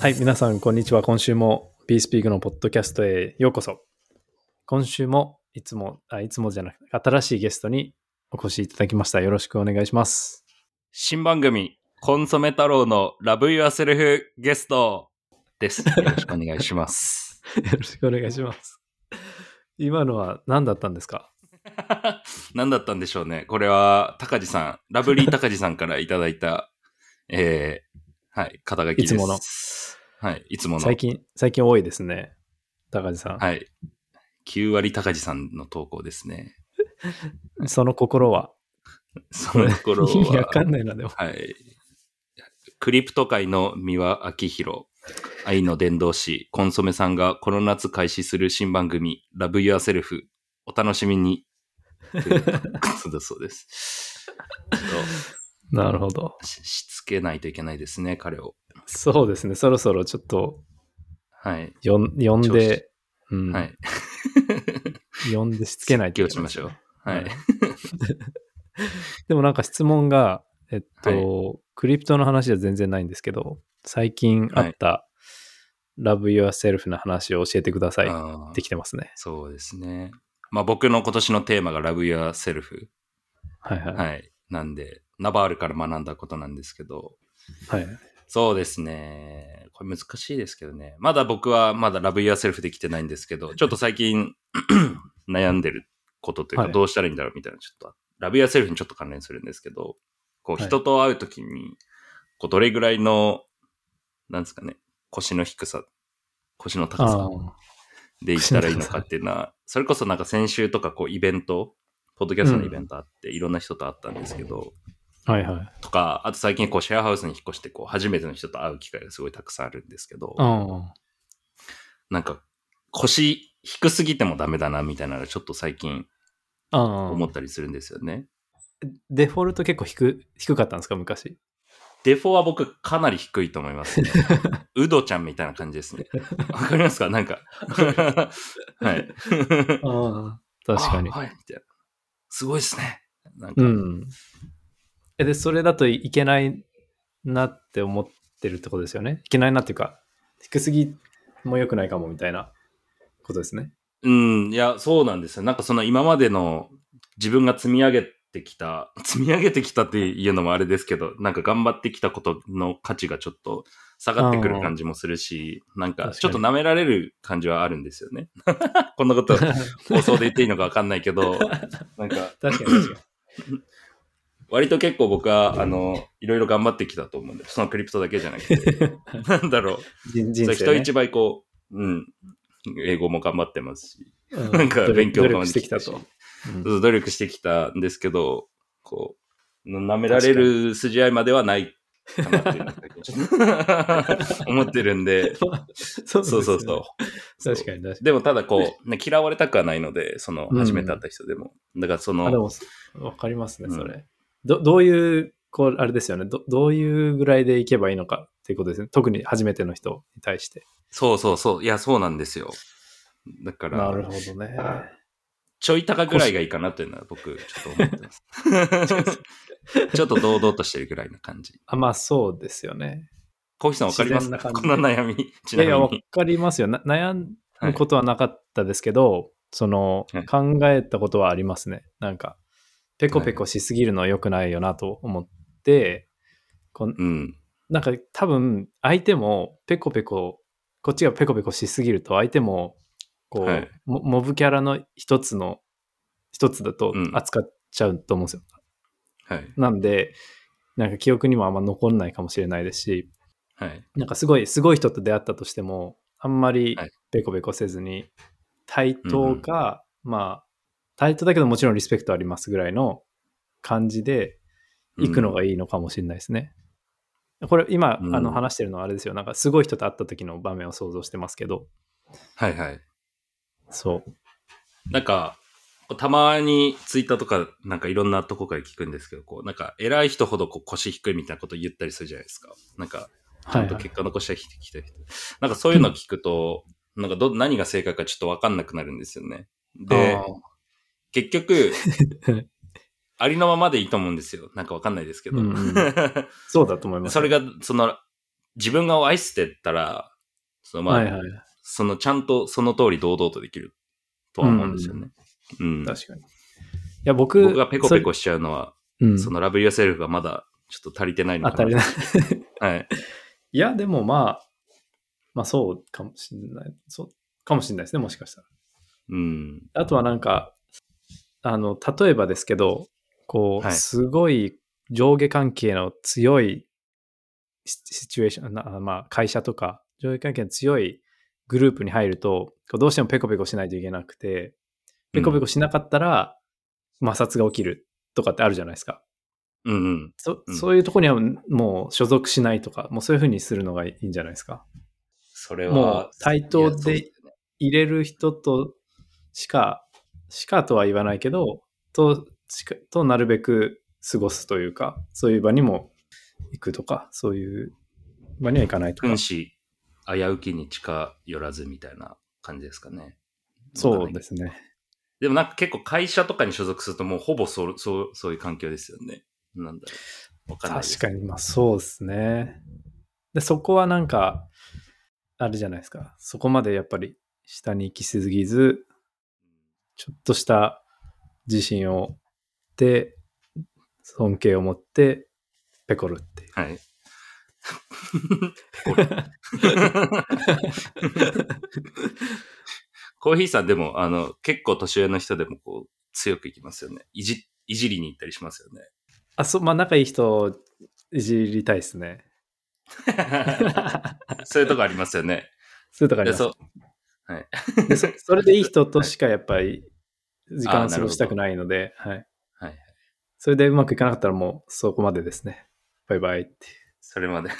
はい、皆さん、こんにちは。今週も BeSpeak のポッドキャストへようこそ。今週もいつも、あいつもじゃなくて、新しいゲストにお越しいただきました。よろしくお願いします。新番組、コンソメ太郎のラブユアセルフゲストです。よろしくお願いします。よろしくお願いします。今のは何だったんですか？何だったんでしょうね。これは、高地さん、ラブリー高地さんからいただいた、えー、はい、肩書きです。いつもの。はい、いつもの。最近、最近多いですね。高地さん。はい。9割高地さんの投稿ですね。その心は？その心は。意味わかんないな、でも。はい。クリプト界の三輪明宏、愛の伝道師、コンソメさんがこの夏開始する新番組、ラブユアセルフ、お楽しみに。そうです。なるほど。ししつけないといけないですね、彼を。そうですね。そろそろちょっとはい。よん呼んで、うん、はい。呼んでしつけないといけない気をしましょう。はい。でもなんか質問が、えっと、はクリプトの話は全然ないんですけど、最近あった Love Yourself の話を教えてくださいってきてますね。そうですね。まあ僕の今年のテーマがラブユアセルフ。はいはい。はい。なんで、ナバールから学んだことなんですけど、はい。そうですね。これ難しいですけどね。まだ僕はまだラブユアセルフできてないんですけど、ちょっと最近 悩んでることというはいかどうしたらいいんだろうみたいな、ちょっと、ラブユアセルフにちょっと関連するんですけど、こうはい人と会うときに、こうどれぐらいの、なんですかね、腰の低さ、腰の高さああ。で行ったらいいのかっていうのは、それこそなんか先週とかこうイベント、ポッドキャストのイベントあって、いろんな人と会ったんですけど、はいはい。とか、あと最近こうシェアハウスに引っ越してこう初めての人と会う機会がすごいたくさんあるんですけど、あなんか腰低すぎてもダメだなみたいなのがちょっと最近思あ。ったりするんですよね。デフォルト結構低低かったんですか昔？デフォは僕かなり低いと思いますね。ウドちゃんみたいな感じですね。わかりますか？なんか。はい。ああ。確かにあ。はい、みたいな。すごいですね。なんか、うん。え、で、それだといけないなって思ってるってことですよね？いけないなっていうか、低すぎも良くないかもみたいなことですね。うん、いや、そうなんですよ。なんかその今までの自分が積み上げてきた、積み上げてきたっていうのもあれですけど、なんか頑張ってきたことの価値がちょっと下がってくる感じもするし、なんかちょっと舐められる感じはあるんですよね。こんなこと放送で言っていいのかわかんないけど、なんか確かに確か 割と結構僕は、あの、いろいろ頑張ってきたと思うんで、そのクリプトだけじゃなくて、なんだろう。に。人人一倍こう、うん、英語も頑張ってますし、うんなんか勉強努も力してきたと。努力してきたんですけど、こう、舐められる筋合いまではないかなっ 思ってるんで、そそうそうそう。そう確かに確かに。でもただこう、ね、嫌われたくはないので、その、うん初めて会った人でも。だからその、あ、でも、わかりますね、うんそれ。どどういう、こう、あれですよねど。どういうぐらいでいけばいいのかっていうことですね。特に初めての人に対して。そうそうそう、いや、そうなんですよ。だかなるら、ほどね。ちょい高ぐらいがいいかなというのは僕、ちょっと思ってます。ちょっと堂々としてるぐらいな感じ。あまあ、そうですよね。コウヒさんわかります？かこ自然な感じの悩み。ちいやいや、わ。かりますよ。な悩むことはなかったですけど、その、はい考えたことはありますね。なんか、ペコペコしすぎるのは良くないよなと思って、こんうん。なんか多分、相手もペコペコ、こっちがペコペコしすぎると、相手も、こう、はいモモブキャラの一つの、一つだとうん扱っちゃうと思うんですよ。はい。なんで、なんか記憶にもあんま残んないかもしれないですし、はい。なんかすごい、すごい人と出会ったとしても、あんまりはいペコペコせずに、対等か、まあ、対等だけどもちろんリスペクトありますぐらいの感じで行くのがいいのかもしれないですね。これ今、うんあの話してるのはあれですよ。なんかすごい人と会った時の場面を想像してますけど、はいはい。そう。なんか、たまにツイッターとか、なんかいろんなとこから聞くんですけど、こう、なんか偉い人ほどこう腰低いみたいなこと言ったりするじゃないですか。なんか、ちゃんと結果残した人きた人。なんかそういうの聞くと、なんかど、何が正解かちょっとわかんなくなるんですよね。であ、結局、ありのままでいいと思うんですよ。なんかわかんないですけど。うんうん そうだと思います。それが、その、自分が愛してたら、そのまあ、はいはい。そのちゃんとその通り堂々とできるとは思うんですよね。うん。確かに。いや、僕、僕がペコペコしちゃうのは、それ、うん、そのラブユーセルフがまだちょっと足りてないのかな。当たりない。はい。いや、でもまあ、まあそうかもしれない。そうかもしれないですね、もしかしたら。うん。あとはなんか、あの、例えばですけど、こう、はいすごい上下関係の強いシシチュエーション、なまあ会社とか、上下関係の強いグループに入ると、こうどうしてもペコペコしないといけなくて、ペコペコしなかったら摩擦が起きるとかってあるじゃないですか。うんうん。そうんそういうとこにはもう所属しないとか、もうそういうふうにするのがいいんじゃないですか。それは。もう対等いやそうで入れる人としか、しかとは言わないけど、と、となるべく過ごすというか、そういう場にも行くとか、そういう場には行かないとか君。子危うきに近寄らずみたいな感じですかね。そうですね。でもなんか結構会社とかに所属するともうほぼそう、そう、そういう環境ですよね。なんだろう。わかんない。確かに、まあそうですね。で、そこはなんか、あれじゃないですか。そこまでやっぱり下に行きすぎず、ちょっとした自信を持って、尊敬を持って、ペコるっていう。はい。コーヒーさんでも、あの、結構年上の人でもこう、強くいきますよね。いじ、いじりに行ったりしますよね。あ、そう、まあ仲いい人、いじりたいですね。そういうとこありますよね。そういうとこありでますそう。でそ。それでいい人としかやっぱり時間を過ごしたくないので、はい。はい。それでうまくいかなかったらもうそこまでですね。バイバイって。それまで。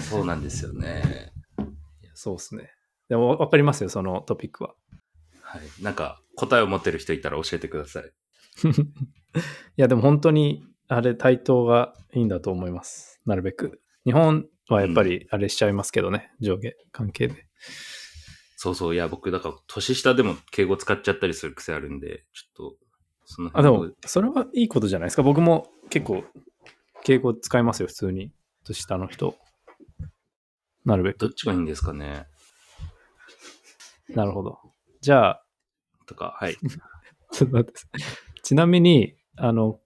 そうなんですよね。そうですね。でもわかりますよ、そのトピックは。はい。なんか、答えを持ってる人いたら教えてください。いや、でも本当に、あれ、対等がいいんだと思います。なるべく。日本はやっぱりあれしちゃいますけどね、上下関係で。そうそう。いや、僕、だから、年下でも敬語使っちゃったりする癖あるんで、ちょっと、そのあ、で辺も、それはいいことじゃないですか。僕も結構、敬語使いますよ、普通に。年下の人。なるべく。どっちがいいんですかね。なるほど。じゃあ、とか、はい。ちょっと待ってちなみに、あの、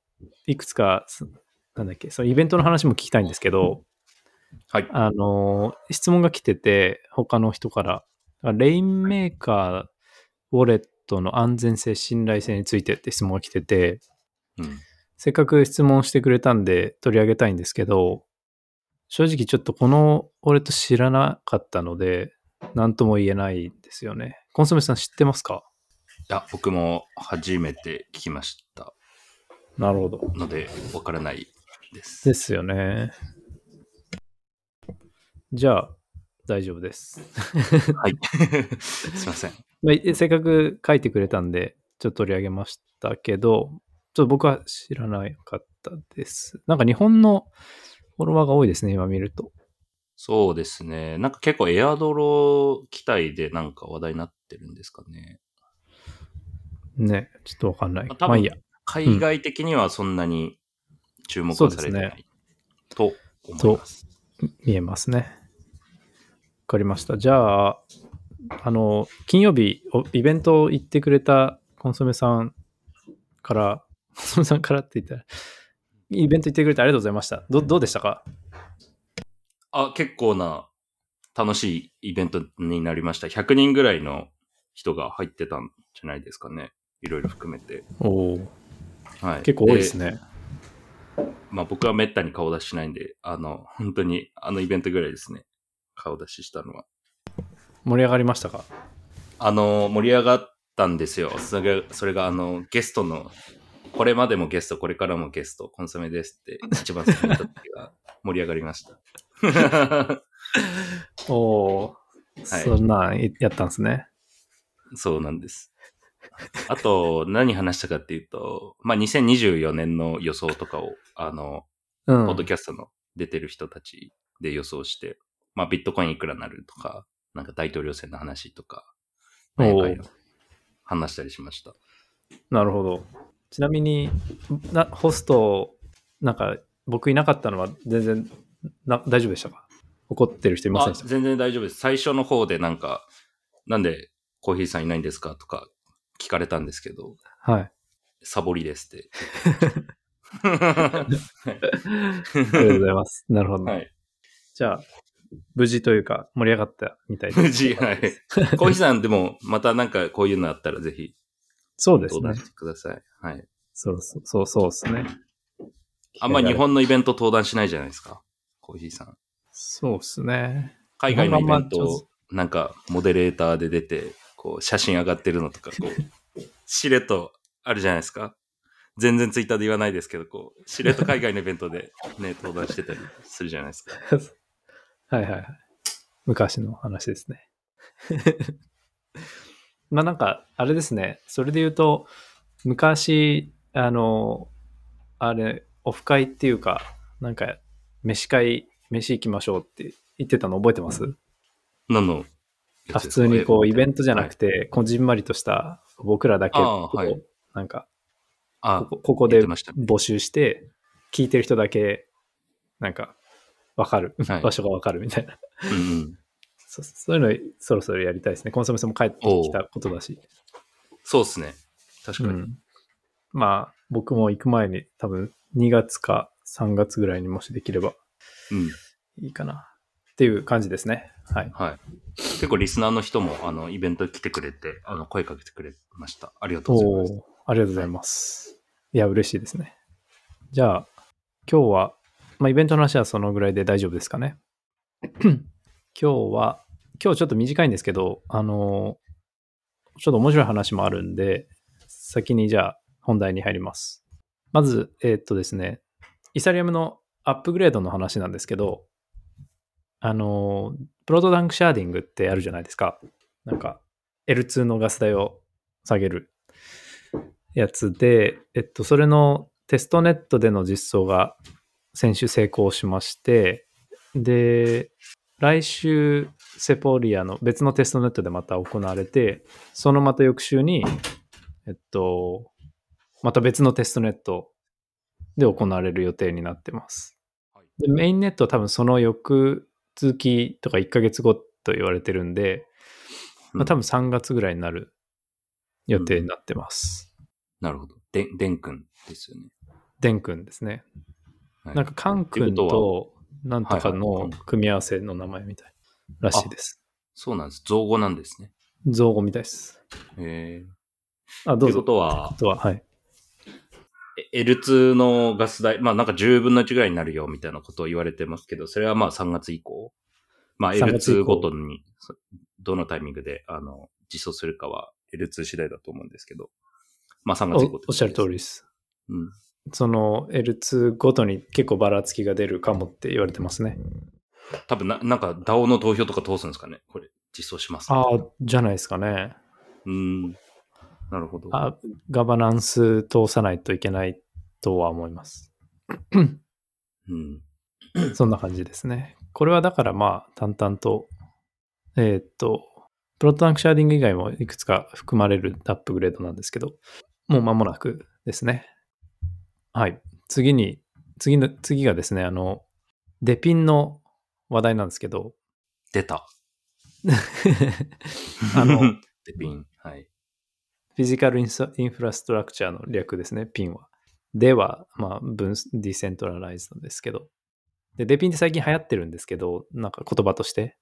いくつか、すなんだっけ、そのイベントの話も聞きたいんですけど、はい。あの、質問が来てて、他の人から、レインメーカーウォレットの安全性、信頼性についてって質問が来てて、うん。せっかく質問してくれたんで取り上げたいんですけど、正直ちょっとこのウォレット知らなかったので、なんとも言えないんですよね。コンソメさん知ってますか？いや、僕も初めて聞きましたなるほど。ので、わからないです。ですよね。じゃあ、大丈夫です。はい。すいません。まあせっかく書いてくれたんで、ちょっと取り上げましたけど、ちょっと僕は知らなかったです。なんか日本のフォロワーが多いですね、今見ると。そうですね。なんか結構エアドロ機体でなんか話題になってるんですかね。ね、ちょっとわかんない。まあいいや。海外的にはそんなに注目はされてない、と思います。見えますね。わかりました。じゃあ、あの、金曜日、おイベント行ってくれたコンソメさんから、コンソメさんからって言ったら、イベント行ってくれてありがとうございました。どどうでしたか？あ、結構な楽しいイベントになりました。100人ぐらいの人が入ってたんじゃないですかね。いろいろ含めて。おおはい。結構多いですね。まあ僕はめったに顔出ししないんで、あの、本当にあのイベントぐらいですね。顔出ししたのは。盛り上がりましたか？あの、盛り上がったんですよ。それが、それがあの、ゲストの、これまでもゲスト、これからもゲスト、コンソメですって一番最初に言った時が 盛り上がりました。おお、はいそんなんやったんですね。そうなんです。あと、何話したかっていうと、まあ、2024年の予想とかを、あの、うん。ポッドキャストの出てる人たちで予想して、まあ、ビットコインいくらなるとか、なんか大統領選の話とか、話したりしました。なるほど。ちなみに、なホスト、なんか僕いなかったのは全然な大丈夫でしたか？怒ってる人いませんあでした？全然大丈夫です。最初の方でなんか、なんでコーヒーさんいないんですか？とか聞かれたんですけど、はい。サボりですって。ありがとうございます。なるほど、ねはい。じゃあ、無事というか盛り上がったみたいです。無事、はい。コーヒーさんでも、またなんかこういうのあったらぜひそうですね登壇。してください。はい。そうそうそうそうですね。あんま日本のイベント登壇しないじゃないですか。コーヒーさん。そうですね。海外のイベントを、なんか、モデレーターで出て、こう、写真上がってるのとか、こう、しれっとあるじゃないですか。全然ツイッターで言わないですけど、こう、しれっと海外のイベントでね、登壇してたりするじゃないですか。はいはいはい。昔の話ですね。まあなんか、あれですね。それで言うと、昔、あの、あれ、オフ会っていうか、なんか、飯会、飯行きましょうって言ってたの覚えてます？何のやあ普通にこう、イベントじゃなくはいて、こじんまりとした、僕らだけ、はいなんか、あここここで募集して、聞いてる人だけ、なんか、わかる、はい場所がわかるみたいな。うんうん。そそういうのそろそろやりたいですね。コンソメさんも帰ってきたことだし。そうですね。確かに。うん、まあ、僕も行く前に多分2月か3月ぐらいにもしできればうん。いいかな。っていう感じですね。はい。はい。結構リスナーの人も、あの、イベント来てくれて、あの、声かけてくれました。ありがとうございます。ありがとうございます。いや、嬉しいですね。じゃあ、今日は、まあ、イベントの話はそのぐらいで大丈夫ですかね。今日は、今日ちょっと短いんですけど、あの、ちょっと面白い話もあるんで、先にじゃあ本題に入ります。まず、えーっとですね、イーサリアムのアップグレードの話なんですけど、あの、 Proto-Danksharding ってあるじゃないですか。なんか、L2 のガス代を下げるやつで、えっと、それのテストネットでの実装が先週成功しまして、で、来週、セポリアの別のテストネットでまた行われて、そのまた翌週に、えっと、また別のテストネットで行われる予定になってます。でメインネットは多分その翌月とか1ヶ月後と言われてるんで、まあ、多分3月ぐらいになる予定になってます。なるほど。で、でんくんですよね。デン君ですね。はいなんか、カン君とと、なんとかの組み合わせの名前みたいらしいです。そうなんです。造語なんですね。造語みたいです。へえ。あ、どうぞ。ということはあ、とは、はい。え L2 のガス代、まあなんか10分の1ぐらいになるよみたいなことを言われてますけど、それはまあ3月以降。まあ3月以 L2 降ごとに、そどのタイミングで、あの、実装するかは L2 次第だと思うんですけど、まあ3月以降おおっしゃる通りり。です。うん。その L2 ごとに結構ばらつきが出るかもって言われてますね。多分な、なんか DAO の投票とか通すんですかね？これ、実装します、ああ、じゃないですかね。うん。なるほど。あガバナンス通さないといけないとは思います。うん。そんな感じですね。これはだからまあ淡々と、えーっと、 Proto-Danksharding 以外もいくつか含まれるアップグレードなんですけど、もう間もなくですね。はい。次に、次の、次がですね、あの、デピンの話題なんですけど、出た。あの、デピン。はい。フィジカルインフラストラクチャーの略ですね、ピンは。では、まあ、分、ディセントラライズなんですけど。で、デピンって最近流行ってるんですけど、なんか言葉として。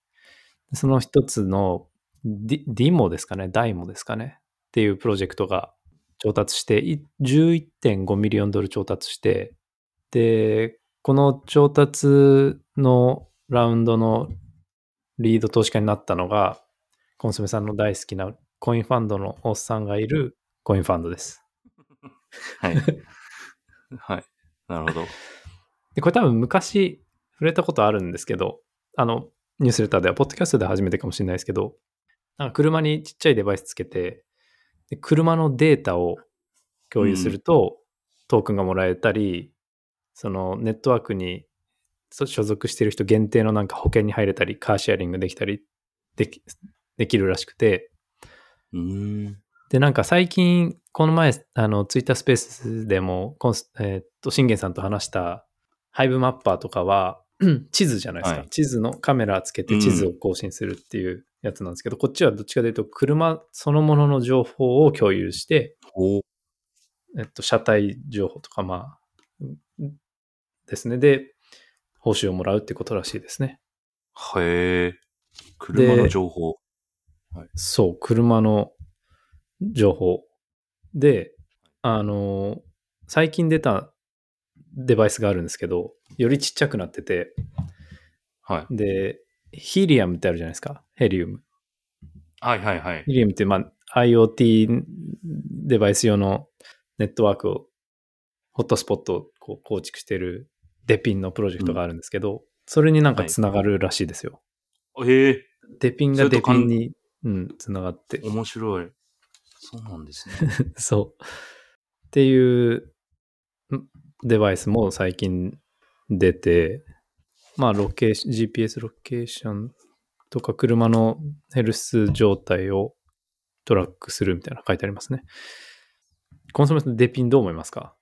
その一つのディ、ディモですかね、ダイモですかね、っていうプロジェクトが調達して、い11.5ミリオンドル調達して、で、この調達のラウンドのリード投資家になったのが、コンソメさんの大好きなコインファンドのおっさんがいるコインファンドです。はい。はい。なるほど。で、これ多分昔触れたことあるんですけど、あの、ニュースレターでは、ポッドキャストで初めてかもしれないですけど、なんか車にちっちゃいデバイスつけて、で車のデータを共有すると、トークンがもらえたり、そのネットワークにそ所属している人限定のなんか保険に入れたり、カーシェアリングできたりできできるらしくて。で、なんか最近、この前、あの、ツイッタースペースでも、えーっと、信玄さんと話した、ハイブマッパーとかは、地図じゃないですか、はい。地図のカメラつけて地図を更新するっていうやつなんですけど、こっちはどっちかというと車そのものの情報を共有して、おえっと、車体情報とか、まあ、うんですね。で、報酬をもらうってことらしいですね。へえ。車の情報。そう、車の情報。で、あの、最近出たデバイスがあるんですけど、よりちっちゃくなってて、はい。で、ヒリアムってあるじゃないですか。ヘリウム。はいはいはい。ヒリウムって、まあ、IoT デバイス用のネットワークを、ホットスポットをこう構築してるデピンのプロジェクトがあるんですけど、それになんかつながるらしいですよ。へえ。デピンがデピンに、うん、つながって。面白い。そうなんですね。そう。っていうんデバイスも最近出て、まあ、ロケーシ GPS ロケーションとか車のヘルス状態をトラックするみたいなの書いてありますね。コンソメさん、デピンどう思いますか？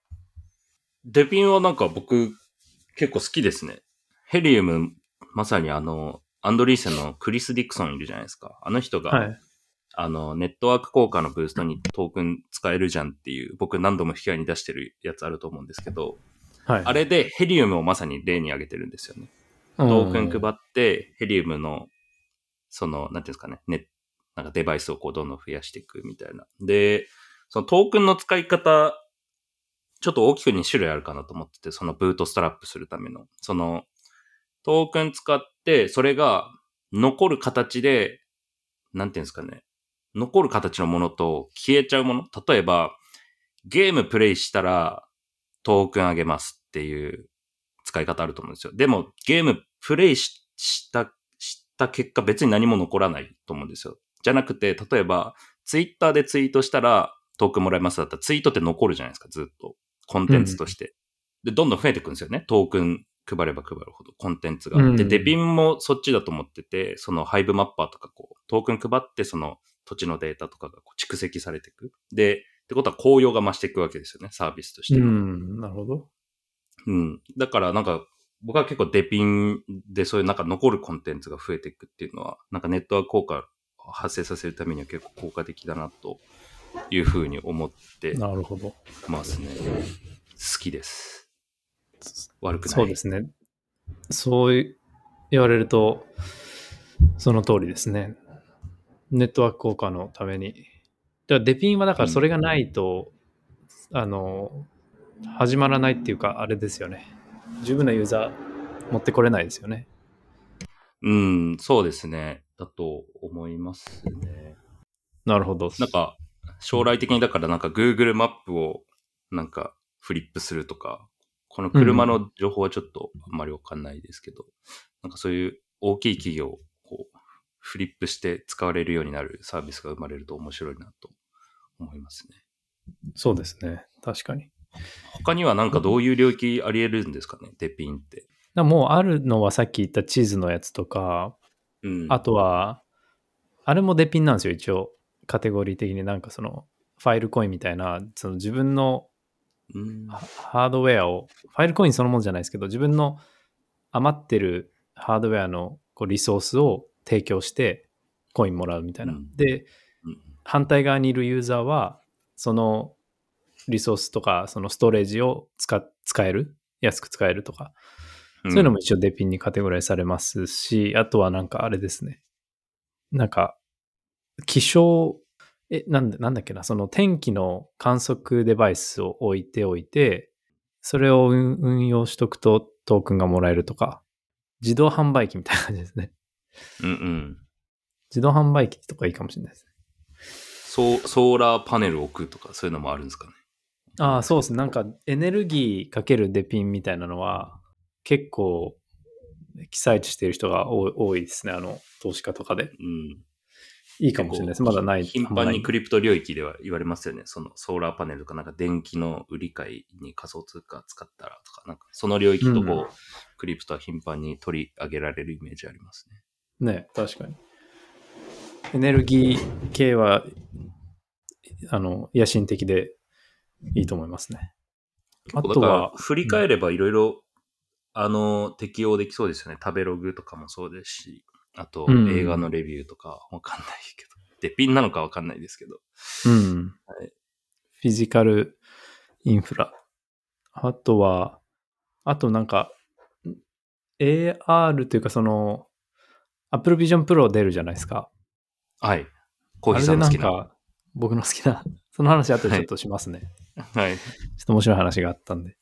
デピンはなんか僕結構好きですね。ヘリウム、まさにあの、アンドリーセンのクリス・ディクソンいるじゃないですか。あの人が、はい。あの、ネットワーク効果のブーストにトークン使えるじゃんっていう、僕何度も引き合いに出してるやつあると思うんですけど、はい。あれでヘリウムをまさに例に挙げてるんですよね。トークン配って、ヘリウムの、その、なんていうんですかね、ね、なんかデバイスをこうどんどん増やしていくみたいな。で、そのトークンの使い方、ちょっと大きく2種類あるかなと思ってて、そのブートストラップするための。その、トークン使って、それが残る形で、なんていうんですかね、残る形のものと消えちゃうもの。例えば、ゲームプレイしたらトークンあげますっていう使い方あると思うんですよ。でも、ゲームプレイしした、した結果別に何も残らないと思うんですよ。じゃなくて、例えば、ツイッターでツイートしたらトークンもらえますだったらツイートって残るじゃないですか、ずっと。コンテンツとして。で、どんどん増えていくんですよね。トークン配れば配るほど、コンテンツが。うんで、デビンもそっちだと思ってて、そのハイブマッパーとかこう、トークン配ってその土地のデータとかがこう蓄積されていく。で、ってことは効用が増していくわけですよね、サービスとして。うん、なるほど。うん。だからなんか、僕は結構デピンでそういうなんか残るコンテンツが増えていくっていうのは、なんかネットワーク効果を発生させるためには結構効果的だなというふうに思ってなるほど。ますね。好きです。悪くない。そうですね。そう言われると、その通りですね。ネットワーク効果のために。だからデピンはだからそれがないと、あの、始まらないっていうか、あれですよね。十分なユーザー持ってこれないですよね。うん、そうですね。だと思いますね。なるほど。なんか、将来的にだからなんか Google マップをなんかフリップするとか、この車の情報はちょっとあんまりわかんないですけど、なんかそういう大きい企業をこうフリップして使われるようになるサービスが生まれると面白いなと思いますね。そうですね。確かに。他にはなんかどういう領域あり得るんですかね、デピンって。もうあるのはさっき言った地図のやつとか、うん。あとは、あれもデピンなんですよ、一応。カテゴリー的になんかその、ファイルコインみたいな、その自分のハードウェアを、ファイルコインそのものじゃないですけど、自分の余ってるハードウェアのこうリソースを提供して、コインもらうみたいな。うんで、うん反対側にいるユーザーは、そのリソースとか、そのストレージを使使える？安く使えるとか、そういうのも一応デピンにカテゴライズされますし、あとはなんかあれですね。なんか、気象、え、なんだなんだっけな、その天気の観測デバイスを置いておいて、それを運運用しとくとトークンがもらえるとか、自動販売機みたいな感じですね。うんうん。自動販売機とかいいかもしれないですね。ソソーラーパネル置くとかそういうのもあるんですかね。ああ、そうですね。なんかエネルギーかけるデピンみたいなのは結構記載している人が多い多いですね。あの、投資家とかで。うん。いいかもしれないです。まだない。頻繁にクリプト領域では言われますよね。そのソーラーパネルとか、なんか電気の売り買いに仮想通貨使ったらとか、なんかその領域とこう、うんクリプトは頻繁に取り上げられるイメージありますね。ね、確かに。エネルギー系は、あの、野心的でいいと思いますね。あとは、振り返ればいろいろあの、適用できそうですよね。食べログとかもそうですし、あとうん映画のレビューとかわかんないけど。で、ピンなのかわかんないですけど。うん。はいフィジカルインフラ。あとは、あとなんか、AR というかその、Apple Vision Pro 出るじゃないですか。はい。コーヒーさんの好きな。か、僕の好きな、その話後でちょっとしますね。はい。ちょっと面白い話があったんで。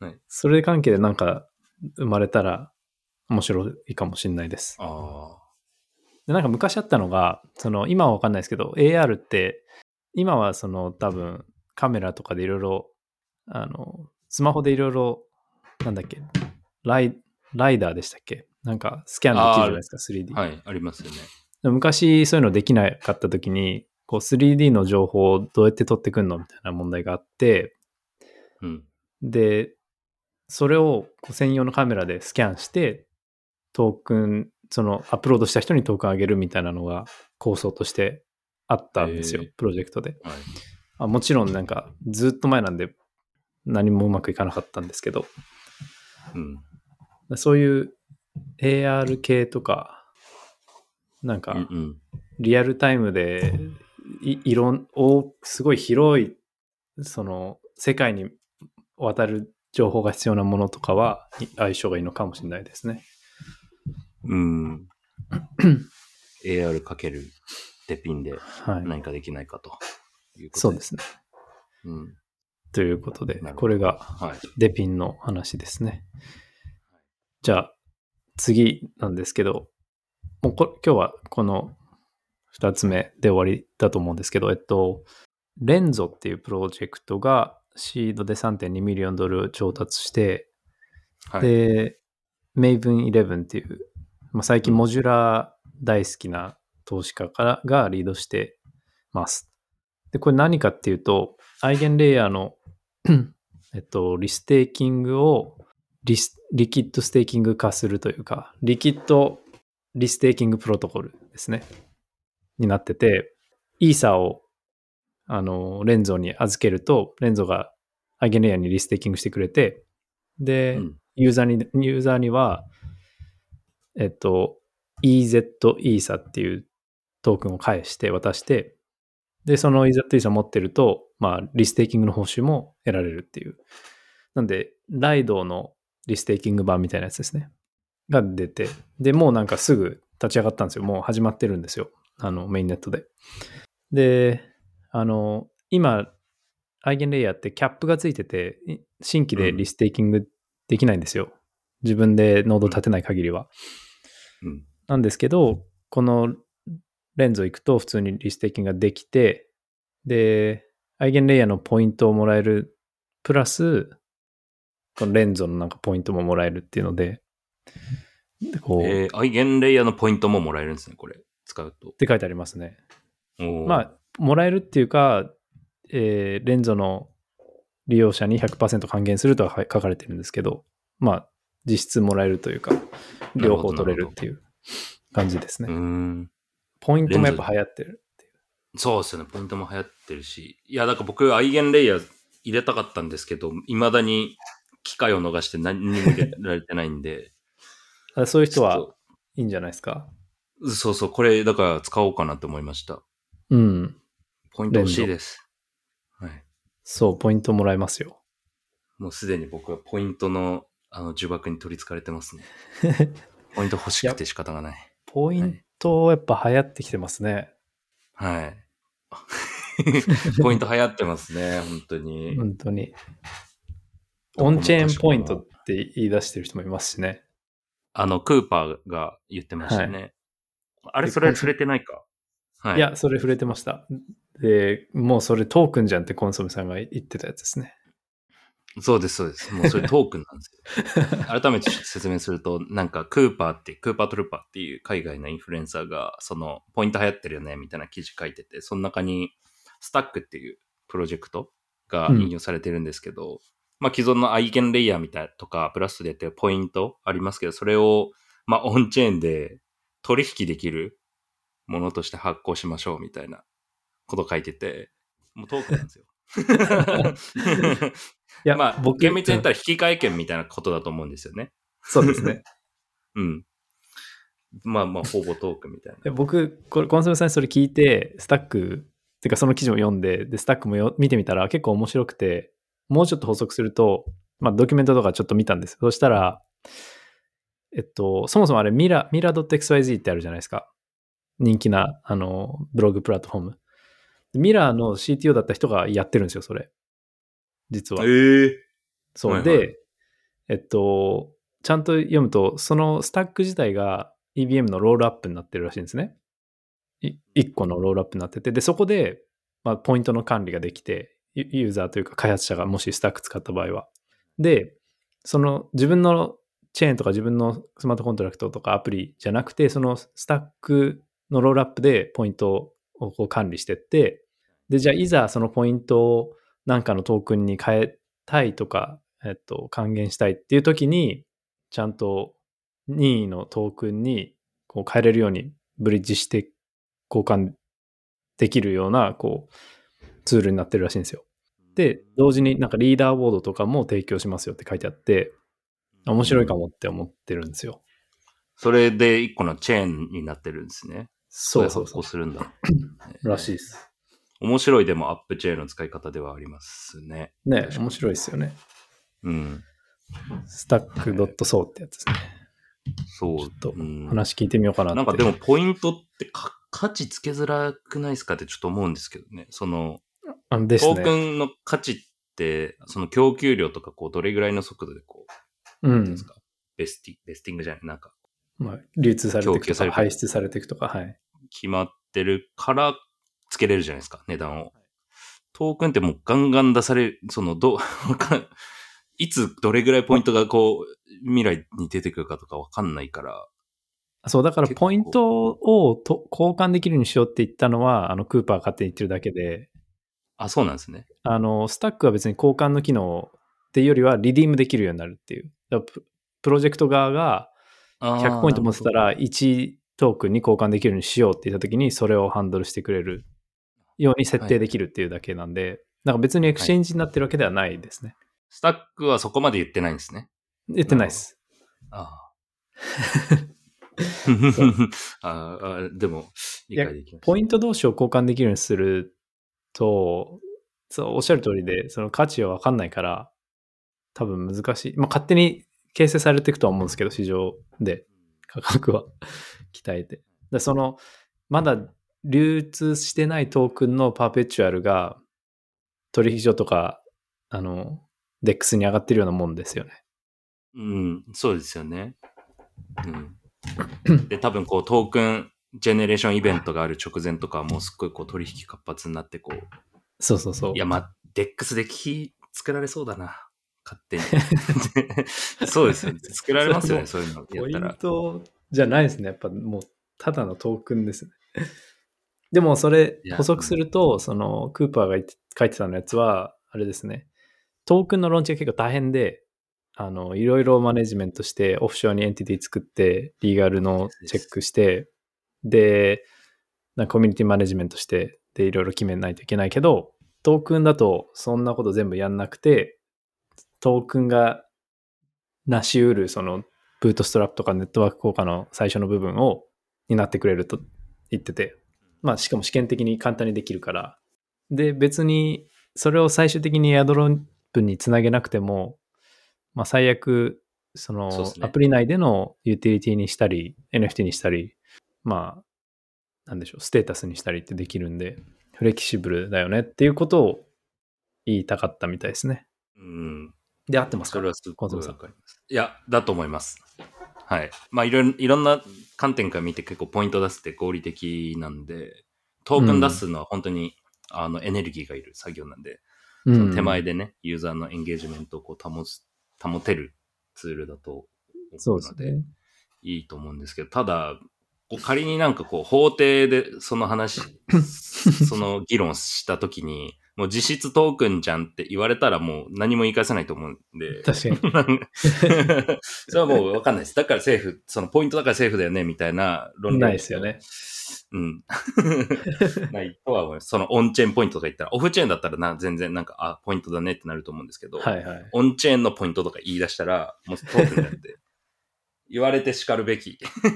はいそれ関係でなんか生まれたら面白いかもしれないです。あでなんか昔あったのが、その今はわかんないですけど、AR って、今はその多分カメラとかでいろいろ、あの、スマホでいろいろ、なんだっけ、ライライダーでしたっけ？なんかスキャンできるじゃないですか、3D。あ。はい。ありますよね。昔そういうのできなかった時に、こう 3D の情報をどうやって取ってくんのみたいな問題があって、うん。で、それをこう専用のカメラでスキャンして、トークン、そのアップロードした人にトークンあげるみたいなのが構想としてあったんですよ、へープロジェクトではい。あ。もちろんなんかずっと前なんで何もうまくいかなかったんですけど、うん。そういう AR 系とか、なんか。リアルタイムでいいろん、おすごい広い、その世界に渡る情報が必要なものとかはい相性がいいのかもしれないですね。うん。AR かけるデピンではい。何かできないかということそうですね。うん。ということでこれがはい。デピンの話ですね。じゃあ、次なんですけど、もうこ今日はこの2つ目で終わりだと思うんですけど、えっと、レンゾっていうプロジェクトがシードで3.2ミリオンドルを調達して、はい。で、Maven 11っていう、まあ、最近モジュラー大好きな投資家からがリードしてます。で、これ何かっていうと、アイゲンレイヤーの、えっと、 restaking をリス liquid staking 化するというか、 liquid restaking protocol ですね。になってて、イーサーをあのレンゾに預けると、レンゾがアイゲンレイヤーに restaking してくれて、で、うんユーザーに、ユーザーには、えっと、EZ イーサっていうトークンを返して渡して、で、その EZ イーサ持ってると、まあ、リステーキングの報酬も得られるっていう。なんで、ライドのリステーキング版みたいなやつですね。が出て、で、もうなんかすぐ立ち上がったんですよ。もう始まってるんですよ。あの、メインネットで。で、あの、今、アイゲンレイヤーってキャップがついてて、い新規でリステーキングできないんですよ。自分でノード立てない限りは。うん。なんですけど、このレンズを行くと普通にリステーキングができて、で、アイゲンレイヤーのポイントをもらえる、プラス、このレンズのなんかポイントももらえるっていうので、でこう、っえー、アイゲンレイヤーのポイントももらえるんですね、これ。使うと。て書いてありますね。まあ、もらえるっていうか、えーレンゾの利用者に100%還元するとは書かれてるんですけど、まあ、実質もらえるというか、両方取れるっていう感じですね。ポイントもやっぱ流行ってる。そうですよね。ポイントも流行ってるし。いや、だから僕、アイゲンレイヤー入れたかったんですけど、未だに機会を逃して何にも入れられてないんで。あそういう人はいいんじゃないですか？そうそう、これ、だから使おうかなと思いました。うん。ポイント欲しいです。はい。そう、ポイントもらえますよ。もうすでに僕はポイントのあの呪縛に取り憑かれてますね。ポイント欲しくて仕方がない。ポイントやっぱ流行ってきてますね。はい。ポイント流行ってますね、本当に。本当に。オンチェーンポイントって言い出してる人もいますしね。あの、クーパーが言ってましたね。あれ、でそれ触れてないか？はい。いや、それ触れてました。で、もうそれトークンじゃんってコンソメさんが言ってたやつですね。そうです、そうです。もうそれトークンなんですよ。改めて説明すると、なんか、クーパーって、クーパートルーパーっていう海外のインフルエンサーが、その、ポイント流行ってるよね、みたいな記事書いてて、その中に、スタックっていうプロジェクトが引用されてるんですけど、まあ、既存のアイゲンレイヤーみたいなとか、プラスでやってるポイントありますけど、それを、まあ、オンチェーンで取引できるものとして発行しましょう、みたいなこと書いてて、もうトークンなんですよ。いや、まあ、僕厳密に言ったら引き換え券みたいなことだと思うんですよね。そうですね。うん。まあまあ、ほぼトークンみたいな。で僕、これコンソメさんにそれ聞いて、スタック、てかその記事も読んで、で、スタックもよ見てみたら結構面白くて、もうちょっと補足すると、まあドキュメントとかちょっと見たんです。そしたら、えっと、そもそもあれミラ、ミラ .xyz ってあるじゃないですか。人気な、あの、ブログプラットフォーム。ミラーの CTO だった人がやってるんですよ、それ。実は。ええそう。はいはいで、えっと、ちゃんと読むと、そのスタック自体が EBM のロールアップになってるらしいんですね。い一個のロールアップになってて、で、そこで、まあ、ポイントの管理ができて、ユユーザーというか開発者がもしスタック使った場合は。で、その自分のチェーンとか自分の smart contract とかアプリじゃなくて、そのスタックの rollup でポイントをこう管理してって、で、じゃあいざそのポイントをなんかのトークンに変えたいとか、えっと、還元したいっていう時に、ちゃんと任意のトークンにこう変えれるようにブリッジして交換できるようなこうツールになってるらしいんですよ。で、同時になんかリーダーボードとかも提供しますよって書いてあって、面白いかもって思ってるんですよ。それで一個のチェーンになってるんですね。そうそうそう発行。するんだ。らしいです。面白いでもアップチェーンの使い方ではありますね。ね面白いですよね。うん。スタック .so ってやつですね。そう。ちょっとうん話聞いてみようかなって。なんかでもポイントってか価値つけづらくないですかってちょっと思うんですけどね。その、あのですトークね。ンの価値って、その供給量とかこうどれぐらいの速度でこう、うんです。か、ベスティ、ベスティングじゃない、なんかまあ、流通されていくとか、排出されていくとか、はい。決まってるからつけれるじゃないですか、値段を。トークンってもうガンガン出される、その、ど、わかんいつどれぐらいポイントがこう、未来に出てくるかとかわかんないから、そう、だからポイントをと交換できるようにしようって言ったのは、あの、クーパーが勝手に言ってるだけで、あ、そうなんですね。あの、スタックは別に交換の機能っていうよりは、リディームできるようになるっていう。ププロジェクト側が100ポイント持ってたら、1トークンに交換できるようにしようって言ったときに、それをハンドルしてくれるように設定できるっていうだけなんで、なんか別にエクシェンジになってるわけではないですね。スタックはそこまで言ってないんですね。言ってないです。ああ。ああ、でも、理解できま。ポイント同士を交換できるようにすると、そう、おっしゃる通りで、その価値はわかんないから、多分難しい。まあ、勝手に形成されていくとは思うんですけど、市場で価格は 鍛えて。でその、まだ流通してないトークンの perpetual が取引所とか、あの、 DEX に上がってるようなもんですよね。うん、そうですよね。うん。で、多分こう、 Token Generation Event がある直前とかはもうすっごいこう取引活発になってこう、そうそうそう。いや、まあ、 DEX でキー作られそうだな。勝手に。そうですよね。作られますよね、そういうのやポインったら。トじゃないですね。やっぱもう、ただのトークンですね。でも、それ補足すると、その、クーパーが書いてたのやつは、あれですね。トークンのローンチが結構大変で、あの、いろいろマネジメントして、オフショアにエンティティ作って、リーガルのチェックして、で、なコミュニティマネジメントして、で、いろいろ決めないといけないけど、トークンだとそんなこと全部やんなくて、トークンがなし得る、その、ブートストラップとかネットワーク効果の最初の部分を担ってくれると言ってて、まあしかも試験的に簡単にできるから。で、別にそれを最終的にエアドロップにつなげなくても、まあ最悪、そのアプリ内でのユーティリティにしたり、NFT にしたり、まあ、なんでしょう、ステータスにしたりってできるんで、フレキシブルだよねっていうことを言いたかったみたいですね。うん。で、合ってますか？それはすごくわかります。いや、だと思います。はい。まあ、いろいろ、んな観点から見て結構ポイント出すって合理的なんで、トークン出すのは本当に、あの、エネルギーがいる作業なんで、うその手前でね、ユーザーのエンゲージメントをこう保つ、保てるツールだとそう思うので、ですね。いいと思うんですけど、ただ、こう仮になんかこう、法廷でその話、その議論したときに、もう実質トークンじゃんって言われたらもう何も言い返せないと思うんで。確かに。それはもうわかんないです。だからセーフ、そのポイントだからセーフだよね、みたいな論理。ないですよね。うん。ないとは思います。そのオンチェーンポイントとか言ったら、オフチェーンだったらな、全然なんか、あ、ポイントだねってなると思うんですけど、はいはい。オンチェーンのポイントとか言い出したら、もうトークンだって 言われて叱るべき。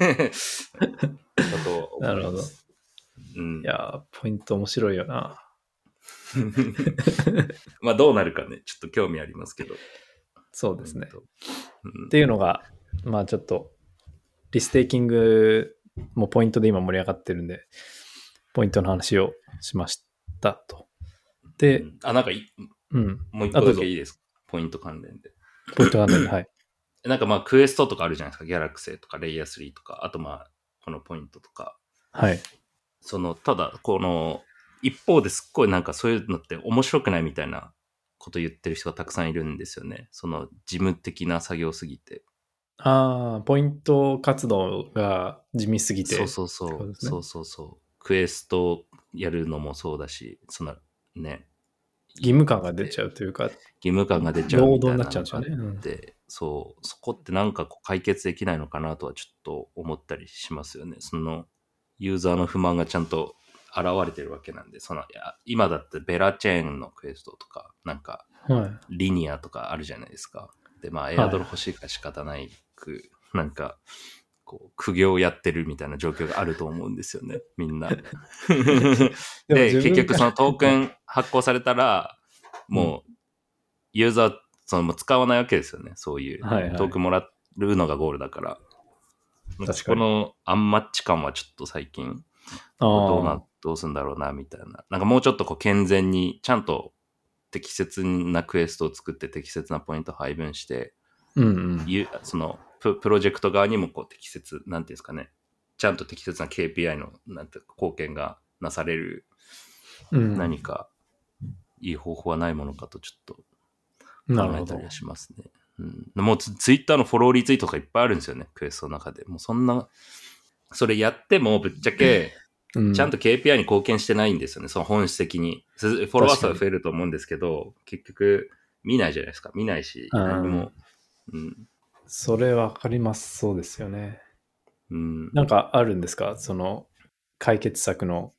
だと思ないるほど。ます。うんい。やー、ポイント面白いよな。まあどうなるかね、ちょっと興味ありますけど。そうですね。うんっていうのが、まあちょっと、リステーキングもポイントで今盛り上がってるんで、ポイントの話をしましたと。でう、んあ、なんかい、うん、もう一個だけいいですか？ポイント関連で。ポイントがあるんで、はい。なんかまあクエストとかあるじゃないですか？ギャラクセとかレイヤー3とか、あとまあこのポイントとか。はい。その、ただ、この、一方ですっごいなんかそういうのって面白くないみたいなこと言ってる人がたくさんいるんですよね。その事務的な作業すぎて。ああ、ポイント活動が地味すぎて。そうそうそう。そうそうそう。クエストやるのもそうだし、そのね、義務感が出ちゃうというか、義務感が出ちゃうみたいな労働になっちゃうんですよねの？があってそう、そこってなんかこう解決できないのかなとはちょっと思ったりしますよね。そのユーザーの不満がちゃんと現れてるわけなんで、そのいや今だってベラチェーンのクエストとか、なんかはい。リニアとかあるじゃないですか。で、まあ、いエアドロ欲しいから仕方ないく、なんか、こう、苦行やってるみたいな状況があると思うんですよね、みんな。で結局そのトークン発行されたら、もう、ユーザー、そのもう使わないわけですよね、そういう。はいはいトークンもらうのがゴールだから。確かにこのアンマッチ感はちょっと最近、どうな、どうすんだろうな、みたいな。なんかもうちょっとこう健全に、ちゃんと適切なクエストを作って適切なポイントを配分して、うんうん。ゆそのププロジェクト側にもこう適切、なんていうんですかね、ちゃんと適切な KPI のなんて貢献がなされるうん、何かいい方法はないものかとちょっと考えたりは。しますね。うん、もうツツイッターのフォローリツイートとかいっぱいあるんですよね、クエストの中で。もうそんな、それやってもぶっちゃけ、うちゃんと KPI に貢献してないんですよね、その本質的に。すフォロワー数は増えると思うんですけど、結局見ないじゃないですか。見ないし、うん何も。うん。それわかります。そうですよね。うん。なんかあるんですか？その解決策の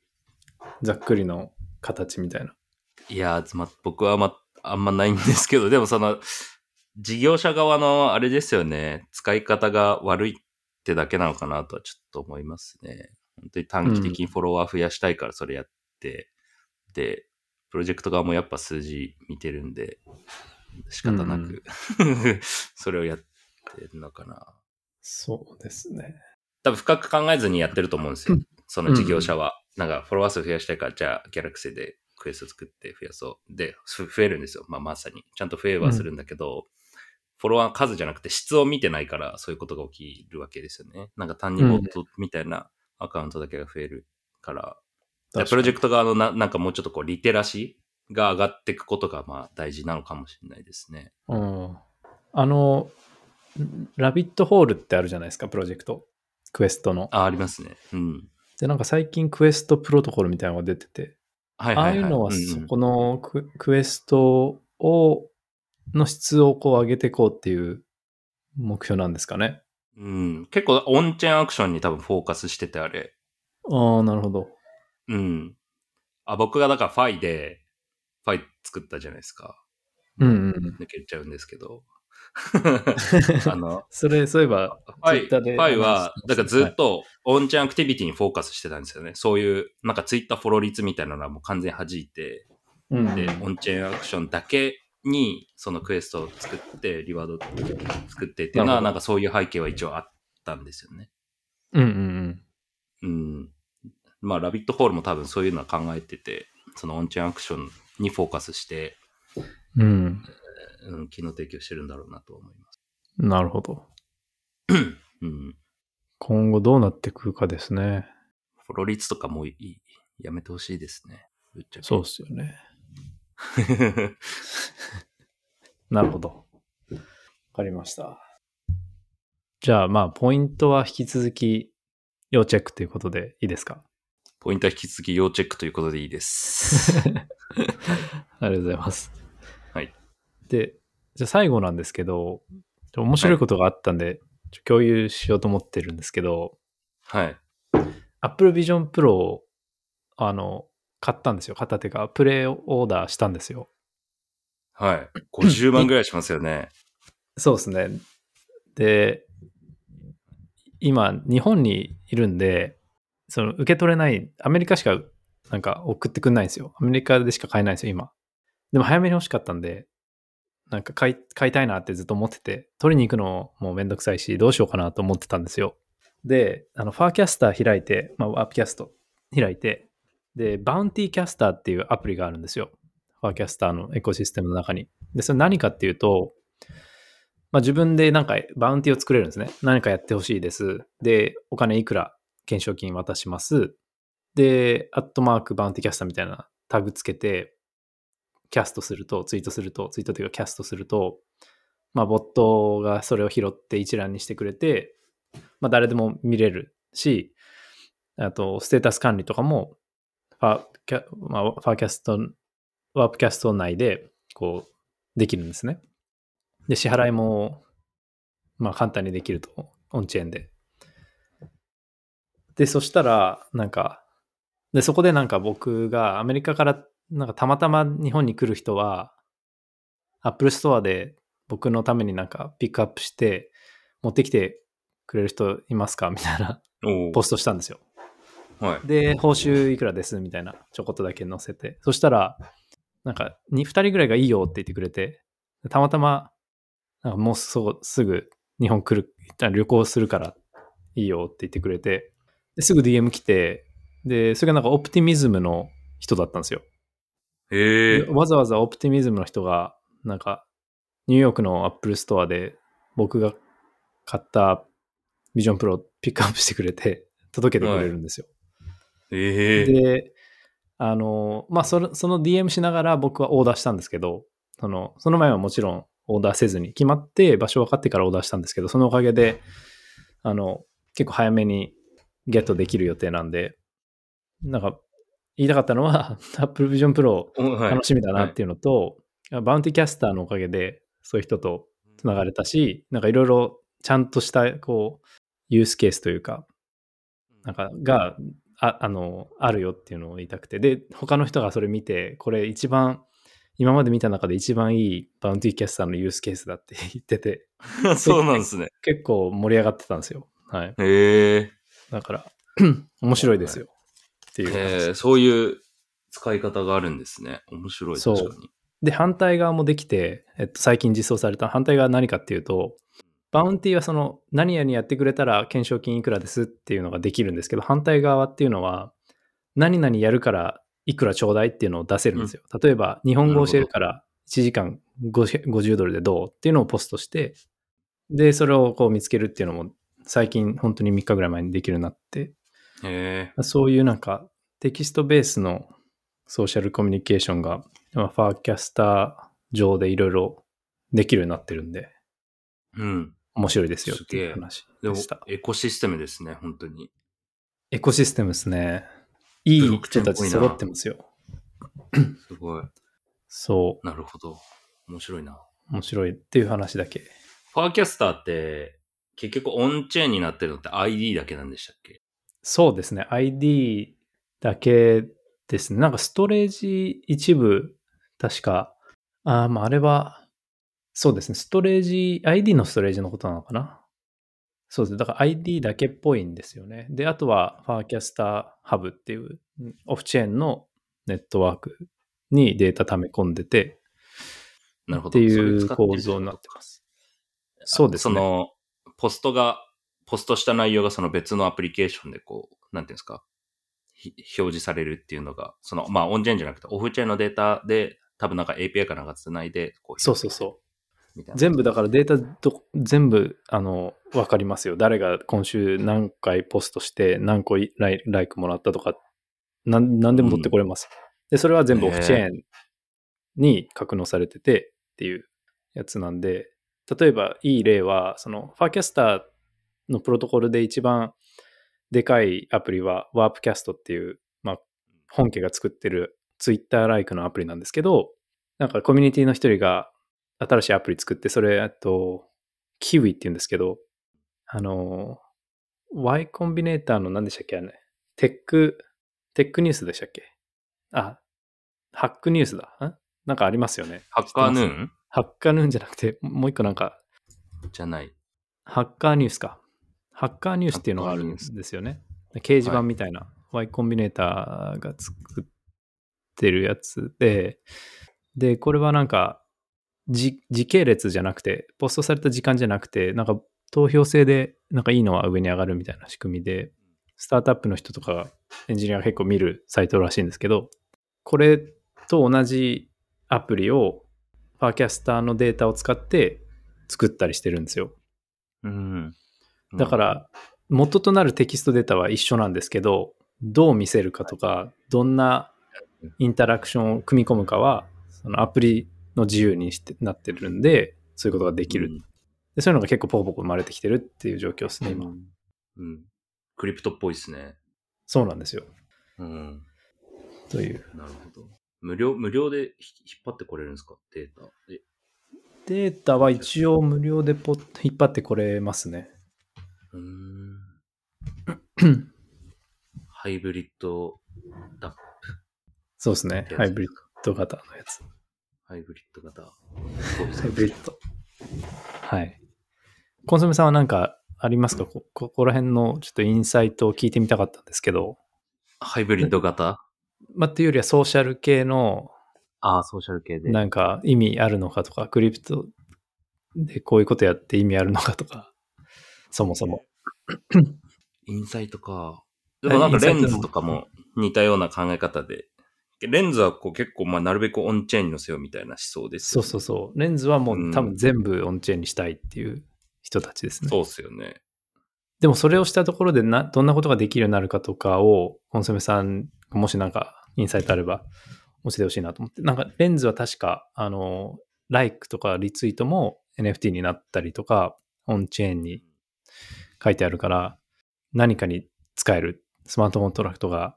ざっくりの形みたいな。いやー、ま、僕はま、あんまないんですけど、でもその、事業者側のあれですよね、使い方が悪いってだけなのかなとはちょっと思いますね。本当に短期的にフォロワー増やしたいからそれやって、で、プロジェクト側もやっぱ数字見てるんで、仕方なく、それをやってるのかな。そうですね。多分深く考えずにやってると思うんですよ。その事業者は。なんか、フォロワー数増やしたいから、じゃあ、ギャラクシでクエスト作って増やそう。で、ふ増えるんですよ。まあ、まさに。ちゃんと増えはするんだけど、フォロワー数じゃなくて質を見てないから、そういうことが起きるわけですよね。なんか単にボットみたいなアカウントだけが増えるから、でプロジェククト側のななんかもうちょっとこう、リテラシーが上がっていくことが、まあ、大事なのかもしれないですね。ト。うん。あの、ラビットホールってあるじゃないですか、プロジェクト？クエストの。あ、ありますね。うん。で、なんか最近クエストプロトコルみたいなのが出てて、はいはい、はい。ああいうのはんんそこのク,、クエストを、の質をこう上げていこうっていう目標なんですかね。うん。結構、オンチェーンアクションに多分フォーカスしてて、あれ。ああ、なるほど。うん。あ、僕がだからファイで、ファイ作ったじゃないですか。うんうん。抜けちゃうんですけど。あの、それ、そういえば、ファイ、ファイはだからずっと on-chain activity にフォーカスしてたんですよね。そういう、なんかツイッターフォロー率みたいなのはもう完全に弾いて、うんうんで、 on-chain action だけに、そのクエストを作って、リワード作ってっていうのは、なんかそういう背景は一応あったんですよね。うんうんうん。まあ、ラビットホールも多分そういうのは考えてて、そのオンチェーンアクションにフォーカスして、うん。うん、機能提供してるんだろうなと思います。うん。なるほど。うん。今後どうなってくるかですね。フォロー率とかもういいやめてほしいですね。そうっすよね。なるほど。わかりました。じゃあ、まあ、ポイントは引き続き要チェックということでいいですか？ポイントは引き続き要チェックということでいいです。ありがとうございます。はい。で、じゃあ最後なんですけど、ちょ面白いことがあったんで、ちょ共有しようと思ってるんですけど、はい。Apple Vision Pro を、あの、買ったんですよ。片手が。プレイオーダーしたんですよ。はい。50万ぐらいしますよね。そうですね。で、今、日本にいるんで、その受け取れない、アメリカしかなんか送ってくんないんですよ。アメリカでしか買えないんですよ、今。でも早めに欲しかったんで、なんか買い買いたいなってずっと思ってて、取りに行くのもめんどくさいし、どうしようかなと思ってたんですよ。で、あの、 Farcaster 開いて、まあ、 Warpcast 開いて、で、 Bountycaster っていうアプリがあるんですよ。 Farcaster のエコシステムの中に。で、それ何かっていうと、まあ、自分でなんか bounty を作れるんですね。何かやってほしいです。で、お金いくら懸賞金渡します。で、アットマーク Bountycaster みたいなタグつけて、キャストすると、ツイートすると、ツイートというかキャストすると、まあ、ボットがそれを拾って一覧にしてくれて、まあ、誰でも見れるし、あと、ステータス管理とかも、ファーキャ、まあ、ファーキャスト、ワープキャスト内で、こう、できるんですね。で、支払いも、まあ、簡単にできると、オンチェーンで。で、そしたら、なんか、で、そこでなんか僕がアメリカから、なんかたまたま日本に来る人は、Apple Store で僕のためになんかピックアップして、持ってきてくれる人いますか？みたいなおポストしたんですよ。はい。で、報酬いくらですみたいな、ちょこっとだけ載せて。そしたら、なんか、2, 人ぐらいがいいよって言ってくれて、たまたま、なんかもうそうすぐ日本来る、旅行するからいいよって言ってくれて、ですぐ DM 来て、で、それがなんか Optimism の人だったんですよ。へえで。わざわざ Optimism の人が、なんか、ニューヨークの Apple Store で僕が買った Vision Pro をピックアップしてくれて、届けてくれるんですよ。へえ。で、あの、まあその、その DM しながら僕はオーダーしたんですけど、その、その前はもちろんオーダーせずに、決まって場所分かってからオーダーしたんですけど、そのおかげで、あの、結構早めにゲットできる予定なんで、なんか、言いたかったのは、Apple Vision Pro 楽しみだなっていうのと、 Bountycaster のおかげで、そういう人とつながれたし、なんかいろいろちゃんとした、こう、ユースケースというか、なんか、が、ああの、あるよっていうのを言いたくて。で、他の人がそれ見て、これ一番、今まで見た中で一番いい Bountycaster のユースケースだって言ってて、そうなんですね。結構盛り上がってたんですよ。はい。へえ。だから、面白いですよ。っていうえ、そういう使い方があるんですね。面白い、そう確かに。で、反対側もできて、えっと、最近実装された反対側は何かっていうと、バウンティーはその何々やってくれたら懸賞金いくらですっていうのができるんですけど、反対側っていうのは何々やるからいくらちょうだいっていうのを出せるんですよ。例えば日本語教えるから1時間50 50ドルでどうっていうのをポストして、で、それをこう見つけるっていうのも最近本当に3日ぐらい前にできるようになって、へえ。そういうなんかテキストベースのソーシャルコミュニケーションが、まあファーキャスター上でいろいろできるようになってるんで、うん。面白いですよっていう話でした。、エコシステムですね、本当に。エコシステムですね。いい人たち揃ってますよ。すごい。そなるほど。面白いな。う、面白いっていう話だけ。ファーキャスターって、結局オンチェーンになってるのって ID だけなんでしたっけ？そうですね。ID だけですね。なんかストレージ一部、確か、あーまああれは、そうですね。ストレージ、ID のストレージのことなのかな？そうですね。だから ID だけっぽいんですよね。で、あとは、ファーキャスターハブっていう、うんオフチェーンのネットワークにデータ溜め込んでて、なるほど。っていう構造になってます。そうですね。その、ポストが、ポストした内容がその別のアプリケーションでこう、なんていうんですか、ひ表示されるっていうのが、その、まあ、オンチェーンじゃなくて、オフチェーンのデータで、多分なんか API かなんか繋いで、こう、そうそうそう。みたいな。全部だからデータど全部あの分かりますよ。誰が今週何回ポストして何個ライライクもらったとかなん何でも取ってこれます。で、それは全部オフチェーンに格納されててっていうやつなんで、例えばいい例は、そのファーキャスターのプロトコルで一番でかいアプリはワープキャストっていう、まあ、本家が作ってるツイッターライクのアプリなんですけど、なんかコミュニティの一人が新しいアプリ作って、それ、あと、キウイって言うんですけど、あの、Y コンビネーターの何でしたっけあれ、テック、テックニュースでしたっけ？あ、ハックニュースだ。ん？なんかありますよね。ハッカーヌーン？ハッカーヌーンじゃなくて、もう一個なんか、じゃない。ハッカーニュースか。ハッカーニュースっていうのがあるんですよね。掲示板みたいな、Y コンビネーターが作ってるやつで、で、これはなんか、時系列じゃなくて、ポストされた時間じゃなくて、なんか投票制で、なんかいいのは上に上がるみたいな仕組みで、スタートアップの人とかエンジニアが結構見るサイトらしいんですけど、これと同じアプリをファーキャスターのデータを使って作ったりしてるんですよ。うん。だから、元となるテキストデータは一緒なんですけど、どう見せるかとか、どんなインタラクションを組み込むかは、そのアプリの自由にしてなってるんで、そういうことができる。うん、でそういうのが結構ポコポコ生まれてきてるっていう状況ですね、今。うん。クリプトっぽいですね。そうなんですよ。うん。という。なるほど。無料、無料で引っ張ってこれるんですか？データ。データは一応無料でポ引っ張ってこれますね。うん。ハイブリッドダップ。そうですね。ハイブリッド型のやつ。ハイブリッド型。ハイブリッド。はい。コンソメさんは何かありますか？こここら辺のちょっとインサイトを聞いてみたかったんですけど。ハイブリッド型？まあ、っていうよりはソーシャル系の、ああ、ソーシャル系で。なんか意味あるのかとか、クリプトでこういうことやって意味あるのかとか、そもそも。インサイトか。でもなんかレンズとかも似たような考え方で。レンズはこう結構まあなるべくオンチェーンに乗せようみたいな思想です、ね、そうそうそう。レンズはもう多分全部オンチェーンにしたいっていう人たちですね。そうっすよね。でもそれをしたところでな、どんなことができるようになるかとかを、コンソメさん、もしなんかインサイトあれば教えてほしいなと思って。なんかレンズは確か、あの、ライクとかリツイートも NFT になったりとか、オンチェーンに書いてあるから、何かに使える。スマートコントラクトが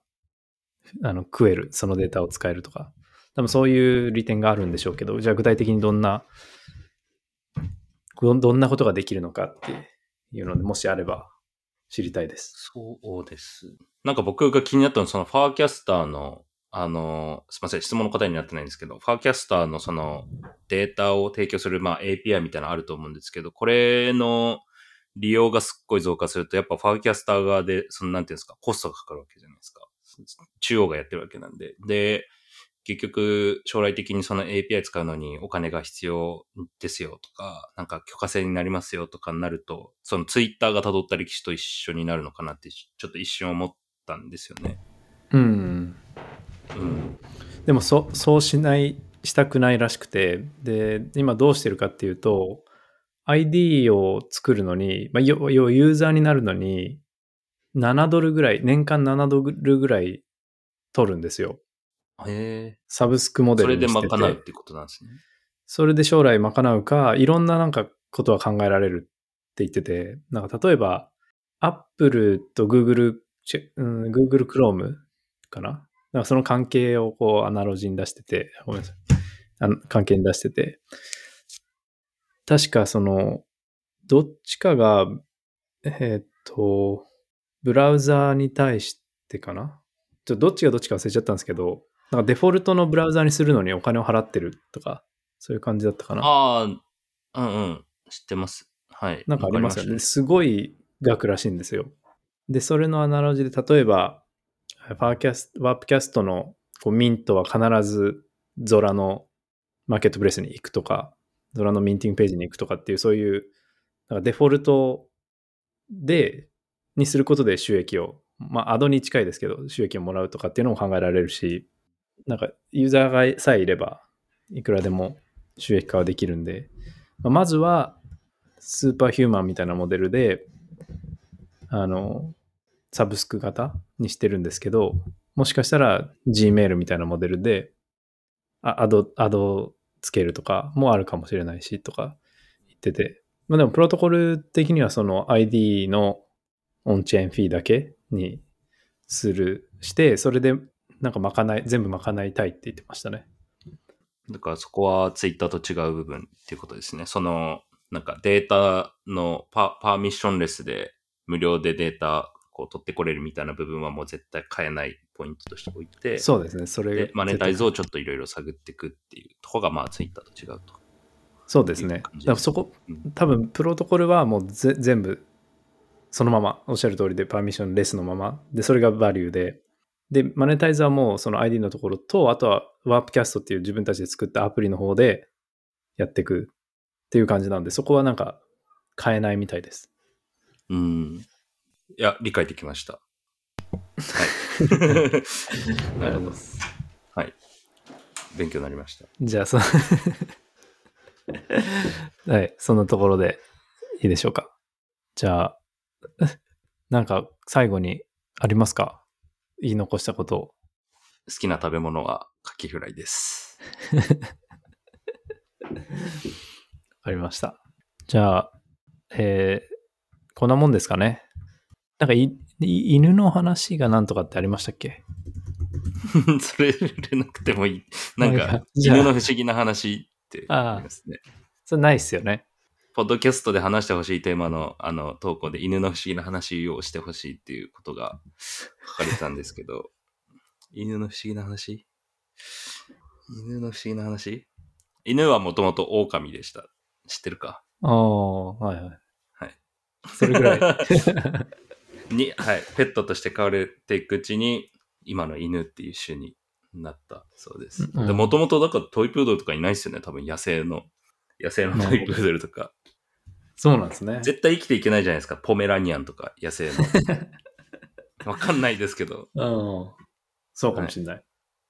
あの食える。そのデータを使えるとか。多分そういう利点があるんでしょうけど、じゃあ具体的にどんな、どんなことができるのかっていうので、もしあれば知りたいです。そうです。なんか僕が気になったのは、その Farcaster の、あの、すみません、質問の答えになってないんですけど、 Farcaster のそのデータを提供する、まあ、API みたいなのあると思うんですけど、これの利用がすっごい増加すると、やっぱファーキャスター側で、そのなんていうんですか、コストがかかるわけじゃないですか。中央がやってるわけなんで。で、結局、将来的にその API 使うのにお金が必要ですよとか、なんか許可制になりますよとかになると、そのツイッターが辿った歴史と一緒になるのかなって、ちょっと一瞬思ったんですよね。うん。うん。でもそ、そうしない、したくないらしくて、で、今どうしてるかっていうと、ID を作るのに、まあ、要ユーザーになるのに、7ドルぐらい、年間7ドルぐらい取るんですよ。へえ。サブスクモデルにしててそれで賄うってことなんですね。それで将来賄うか、いろんななんかことは考えられるって言ってて、なんか例えば、Apple と Google、うん、Google Chrome かな？なんかその関係をこうアナロジーに出してて、ごめんなさい。関係に出してて、確かその、どっちかが、えー、っと、ブラウザーに対してかな？ちょっとどっちがどっちか忘れちゃったんですけど、なんかデフォルトのブラウザーにするのにお金を払ってるとか、そういう感じだったかな？ああ、うんうん。知ってます。はい。なんかありますよね。すごい額らしいんですよ。で、それのアナロジーで、例えば、ファーキャスト、 Warpcast のこうミントは必ず Zora の marketplace に行くとか、 Zora の minting page に行くとかっていう、そういう、なんかデフォルトで、にすることで収益をまあ、アドに近いですけど、収益をもらうとかっていうのも考えられるし、なんか、ユーザーがさえいれば、いくらでも収益化はできるんで、まあ、まずは、スーパーヒューマンみたいなモデルで、あの、サブスク型にしてるんですけど、もしかしたら Gmail みたいなモデルで、アド、アドつけるとかもあるかもしれないし、とか言ってて。まあでも、プロトコル的にはその ID のオンチェーンフィーだけにする、して、それでなんかまかない、全部まかないたいって言ってましたね。だからそこはツイッターと違う部分っていうことですね。その、なんかデータのパパーミッションレスで無料でデータこう取ってこれるみたいな部分はもう絶対変えないポイントとしておいて、そうですね、それでマネタイズをちょっといろいろ探っていくっていうとこがまあツイッターと違うと。そうですね。だからそこ、多分プロトコルはもうぜ全部そのまま、おっしゃる通りで、パーミッションレスのまま。で、それがバリューで。で、マネタイズはもうその ID のところと、あとはワープキャストっていう自分たちで作ったアプリの方でやっていくっていう感じなんで、そこはなんか変えないみたいです。うん。いや、理解できました。はい。なるほど。はい。勉強になりました。じゃあ、そのはい、そのところでいいでしょうか。じゃあ、なんか最後にありますか？言い残したことを。好きな食べ物はカキフライです。わかりました。じゃあ、えーこんなもんですかね。なんか犬の話がなんとかってありましたっけ？それ触れなくてもいい。なんか犬の不思議な話ってありますね。それないっすよね。ポッドキャストで話してほしいテーマのあの投稿で犬の不思議な話をしてほしいっていうことが書かれてたんですけど、犬の不思議な話？犬の不思議な話？犬はもともと狼でした。知ってるか？ああ、はいはい。はい。それぐらい。に、はい。ペットとして飼われていくうちに、今の犬っていう種になったそうです。もともとだからトイプードルとかいないですよね。多分野生の。野生のトイプードルとか。そうなんですね。絶対生きていけないじゃないですか。ポメラニアンとか野生の。わかんないですけど。うん。そうかもしれない。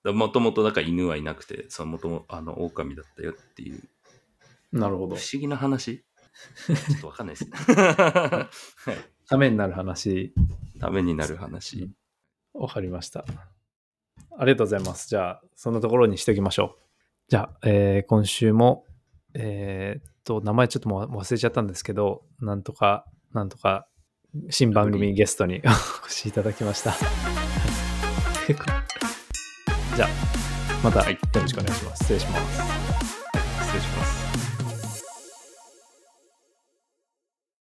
もともとだから犬はいなくて、そのもともあの狼だったよっていう。なるほど不思。議な話？ちょっとわかんないですね。はいためになる話、ためになる話。わかりました。ありがとうございます。じゃあ、そのところにしておきましょう。じゃあ、えー今週も、えーっと、名前ちょっともう忘れちゃったんですけど、なんとか、なんとか、新番組ゲストに お越しいただきました。じゃあ、またはいよろしくお願いします。失礼します。